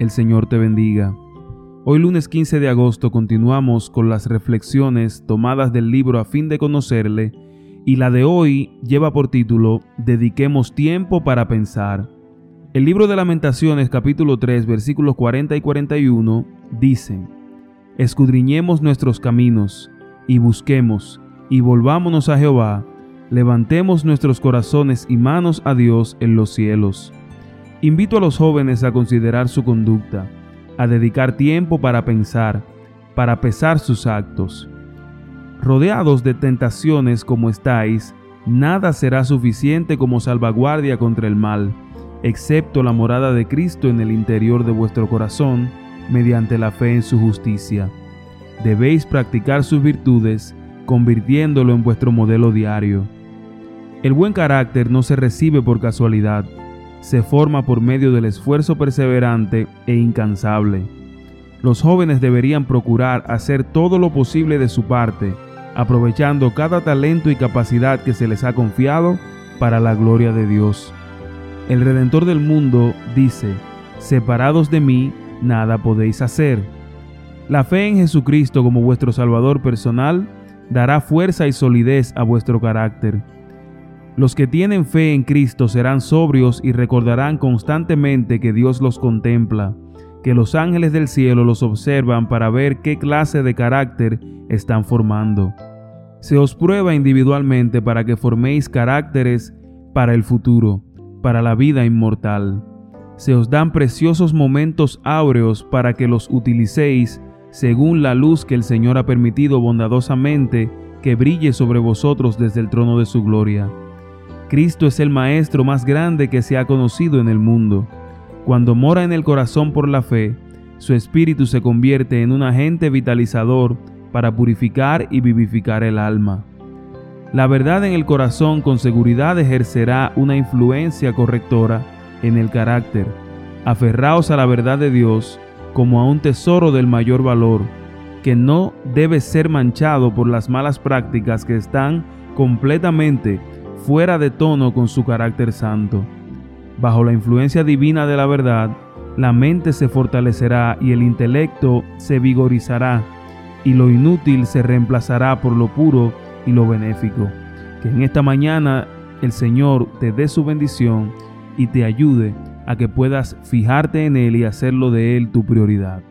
El Señor te bendiga. Hoy lunes 15 de agosto continuamos con las reflexiones tomadas del libro a fin de conocerle y la de hoy lleva por título Dediquemos tiempo para pensar. El libro de lamentaciones capítulo 3 versículos 40 y 41 dice, Escudriñemos nuestros caminos y busquemos y volvámonos a Jehová, levantemos nuestros corazones y manos a Dios en los cielos. Invito a los jóvenes a considerar su conducta a dedicar tiempo para pensar, para pesar sus actos. Rodeados de tentaciones como estáis, nada será suficiente como salvaguardia contra el mal, excepto la morada de Cristo en el interior de vuestro corazón, mediante la fe en su justicia. Debéis practicar sus virtudes, convirtiéndolo en vuestro modelo diario. El buen carácter no se recibe por casualidad, se forma por medio del esfuerzo perseverante e incansable. Los jóvenes deberían procurar hacer todo lo posible de su parte, aprovechando cada talento y capacidad que se les ha confiado para la gloria de Dios. El Redentor del mundo dice, separados de mí, nada podéis hacer. La fe en Jesucristo como vuestro Salvador personal dará fuerza y solidez a vuestro carácter. Los que tienen fe en Cristo serán sobrios y recordarán constantemente que Dios los contempla, que los ángeles del cielo los observan para ver qué clase de carácter están formando. Se os prueba individualmente para que forméis caracteres para el futuro, para la vida inmortal. Se os dan preciosos momentos áureos para que los utilicéis según la luz que el Señor ha permitido bondadosamente que brille sobre vosotros desde el trono de su gloria. Cristo es el Maestro más grande que se ha conocido en el mundo. Cuando mora en el corazón por la fe, su espíritu se convierte en un agente vitalizador para purificar y vivificar el alma. La verdad en el corazón con seguridad ejercerá una influencia correctora en el carácter. Aferraos a la verdad de Dios como a un tesoro del mayor valor, que no debe ser manchado por las malas prácticas que están completamente fuera de tono con su carácter santo. Bajo la influencia divina de la verdad, la mente se fortalecerá y el intelecto se vigorizará, y lo inútil se reemplazará por lo puro y lo benéfico. Que en esta mañana el Señor te dé su bendición y te ayude a que puedas fijarte en Él y hacerlo de Él tu prioridad.